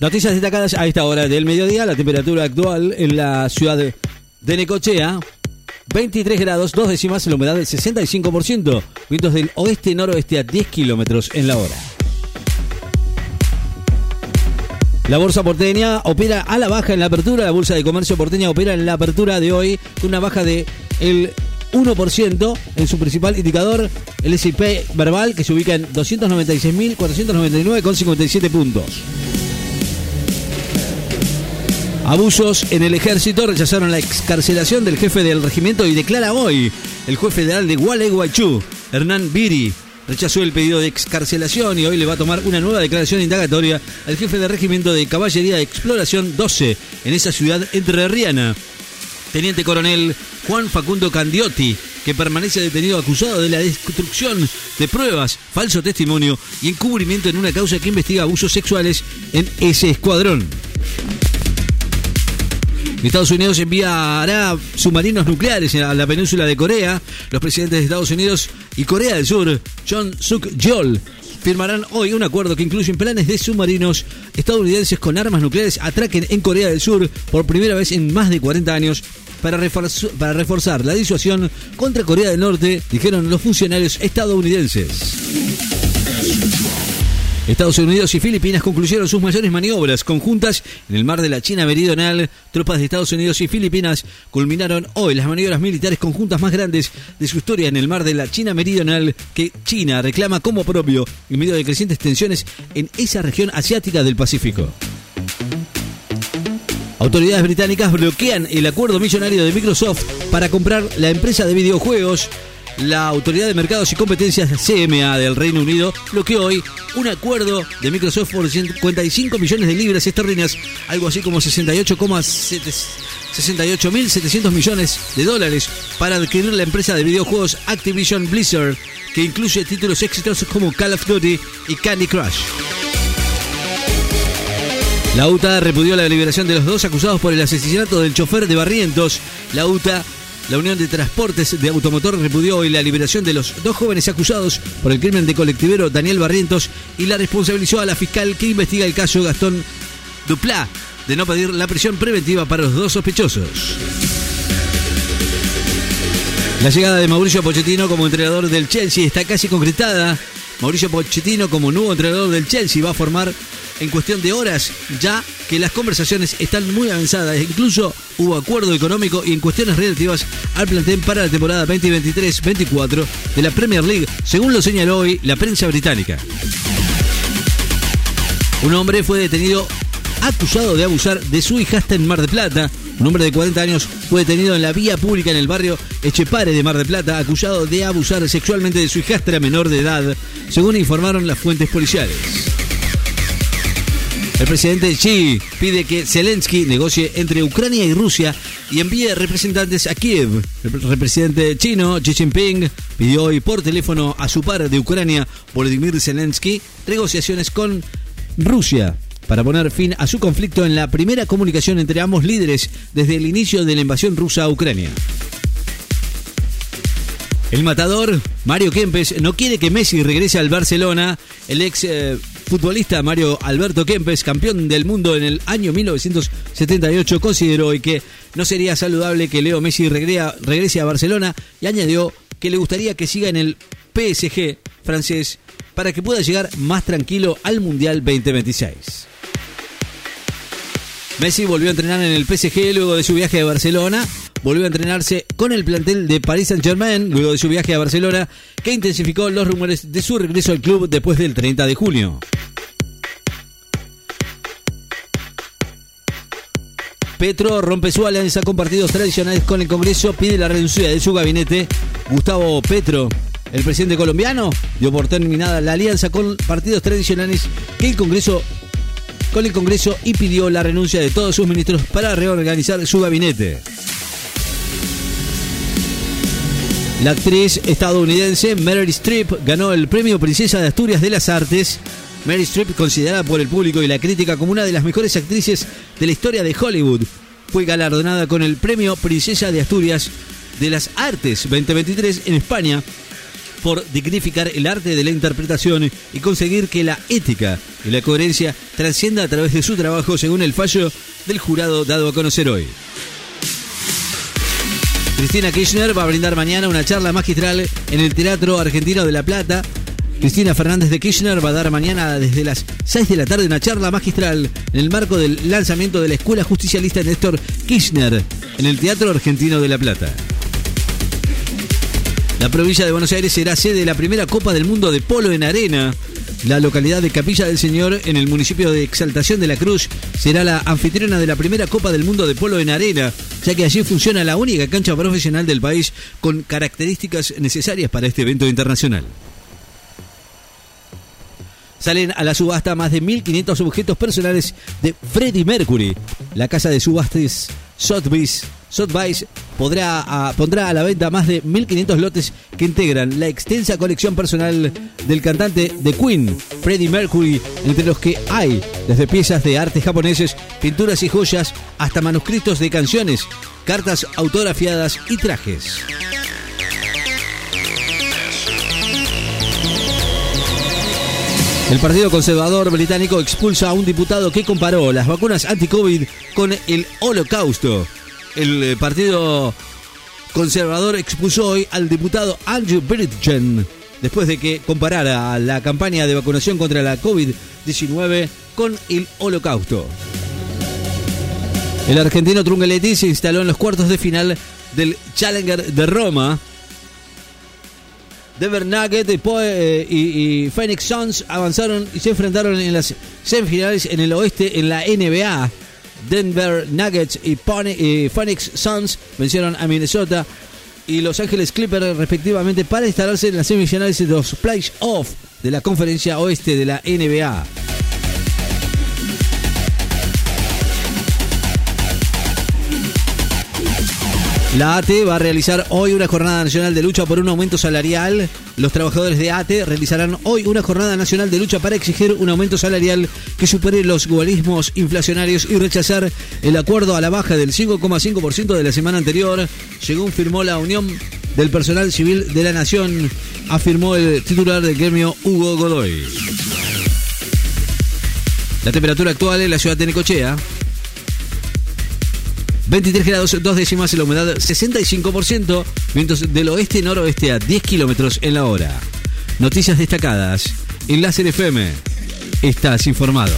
Noticias destacadas a esta hora del mediodía. La temperatura actual en la ciudad de Necochea. 23 grados, dos décimas, la humedad del 65%. Vientos del oeste-noroeste a 10 kilómetros en la hora. La bolsa porteña opera a la baja en la apertura. La bolsa de comercio porteña opera en la apertura de hoy con una baja de el 1% en su principal indicador, el S&P verbal, que se ubica en 296.499,57 puntos. Abusos en el ejército rechazaron la excarcelación del jefe del regimiento y declara hoy el juez federal de Gualeguaychú, Hernán Biri, rechazó el pedido de excarcelación y hoy le va a tomar una nueva declaración indagatoria al jefe de regimiento de caballería de exploración 12 en esa ciudad entrerriana. Teniente coronel Juan Facundo Candiotti, que permanece detenido acusado de la destrucción de pruebas, falso testimonio y encubrimiento en una causa que investiga abusos sexuales en ese escuadrón. Estados Unidos enviará submarinos nucleares a la península de Corea. Los presidentes de Estados Unidos y Corea del Sur, John Suk Yeol, firmarán hoy un acuerdo que incluye planes de submarinos estadounidenses con armas nucleares atraquen en Corea del Sur por primera vez en más de 40 años para, para reforzar la disuasión contra Corea del Norte, dijeron los funcionarios estadounidenses. Estados Unidos y Filipinas concluyeron sus mayores maniobras conjuntas en el mar de la China Meridional. Tropas de Estados Unidos y Filipinas culminaron hoy las maniobras militares conjuntas más grandes de su historia en el mar de la China Meridional que China reclama como propio en medio de crecientes tensiones en esa región asiática del Pacífico. Autoridades británicas bloquean el acuerdo millonario de Microsoft para comprar la empresa de videojuegos la Autoridad de Mercados y Competencias CMA del Reino Unido bloqueó hoy un acuerdo de Microsoft por 55 millones de libras esterlinas, algo así como 68.700 millones de dólares para adquirir la empresa de videojuegos Activision Blizzard, que incluye títulos exitosos como Call of Duty y Candy Crush. La UTA repudió la liberación de los dos acusados por el asesinato del chofer de Barrientos. La UTA la Unión de Transportes de Automotor repudió hoy la liberación de los dos jóvenes acusados por el crimen de colectivero Daniel Barrientos y la responsabilizó a la fiscal que investiga el caso Gastón Duplá de no pedir la prisión preventiva para los dos sospechosos. La llegada de Mauricio Pochettino como entrenador del Chelsea está casi concretada. Mauricio Pochettino como nuevo entrenador del Chelsea va a formar en cuestión de horas ya que las conversaciones están muy avanzadas. Incluso hubo acuerdo económico y en cuestiones relativas al plantel para la temporada 2023-24 de la Premier League, según lo señaló hoy la prensa británica. Un hombre fue detenido acusado de abusar de su hijastra en Mar de Plata. Un hombre de 40 años fue detenido en la vía pública en el barrio Echepare de Mar de Plata, acusado de abusar sexualmente de su hijastra menor de edad, según informaron las fuentes policiales. El presidente Xi pide que Zelensky negocie entre Ucrania y Rusia y envíe representantes a Kiev. El presidente chino Xi Jinping pidió hoy por teléfono a su par de Ucrania, Volodymyr Zelensky, negociaciones con Rusia para poner fin a su conflicto en la primera comunicación entre ambos líderes desde el inicio de la invasión rusa a Ucrania. El matador, Mario Kempes, no quiere que Messi regrese al Barcelona. El ex eh, futbolista Mario Alberto Kempes, campeón del mundo en el año 1978, consideró hoy que no sería saludable que Leo Messi regrese a Barcelona y añadió que le gustaría que siga en el PSG francés para que pueda llegar más tranquilo al Mundial 2026. Messi volvió a entrenar en el PSG luego de su viaje a Barcelona. Volvió a entrenarse con el plantel de Paris Saint-Germain luego de su viaje a Barcelona, que intensificó los rumores de su regreso al club después del 30 de junio. Petro rompe su alianza con partidos tradicionales con el Congreso, pide la renuncia de su gabinete. Gustavo Petro, el presidente colombiano, dio por terminada la alianza con partidos tradicionales que el Congreso con el Congreso y pidió la renuncia de todos sus ministros para reorganizar su gabinete. La actriz estadounidense Meryl Streep ganó el premio Princesa de Asturias de las Artes Mary Streep, considerada por el público y la crítica como una de las mejores actrices de la historia de Hollywood, fue galardonada con el premio Princesa de Asturias de las Artes 2023 en España por dignificar el arte de la interpretación y conseguir que la ética y la coherencia trascienda a través de su trabajo según el fallo del jurado dado a conocer hoy. Cristina Kirchner va a brindar mañana una charla magistral en el Teatro Argentino de La Plata. Cristina Fernández de Kirchner va a dar mañana desde las 6 de la tarde una charla magistral en el marco del lanzamiento de la Escuela Justicialista Néstor Kirchner en el Teatro Argentino de La Plata. La provincia de Buenos Aires será sede de la primera Copa del Mundo de Polo en Arena. La localidad de Capilla del Señor, en el municipio de Exaltación de la Cruz, será la anfitriona de la primera Copa del Mundo de Polo en Arena, ya que allí funciona la única cancha profesional del país con características necesarias para este evento internacional. Salen a la subasta más de 1.500 objetos personales de Freddie Mercury. La casa de subastas Sotheby's Sotheby's podrá pondrá a la venta más de 1.500 lotes que integran la extensa colección personal del cantante de Queen, Freddie Mercury, entre los que hay desde piezas de arte japoneses, pinturas y joyas, hasta manuscritos de canciones, cartas autografiadas y trajes. El Partido Conservador Británico expulsa a un diputado que comparó las vacunas anti-COVID con el holocausto el eh, Partido Conservador expulsó hoy al diputado Andrew Bridgen después de que comparara la campaña de vacunación contra la COVID-19 con el holocausto. El argentino Trungelliti se instaló en los cuartos de final del Challenger de Roma. Denver Nugget eh, y, y Phoenix Suns avanzaron y se enfrentaron en las semifinales en el oeste en la NBA. Denver Nuggets y, Phoenix Suns vencieron a Minnesota y Los Ángeles Clippers respectivamente para instalarse en las semifinales de los playoffs de la conferencia oeste de la NBA. La ATE va a realizar hoy una jornada nacional de lucha por un aumento salarial. Los trabajadores de ATE realizarán hoy una jornada nacional de lucha para exigir un aumento salarial que supere los guarismos inflacionarios y rechazar el acuerdo a la baja del 5,5% de la semana anterior, según firmó la Unión del Personal Civil de la Nación, afirmó el titular del gremio Hugo Godoy. La temperatura actual en la ciudad de Necochea 23 grados, dos décimas, la humedad 65%, vientos del oeste-noroeste a 10 kilómetros en la hora. Noticias destacadas. En Láser FM. Estás informado.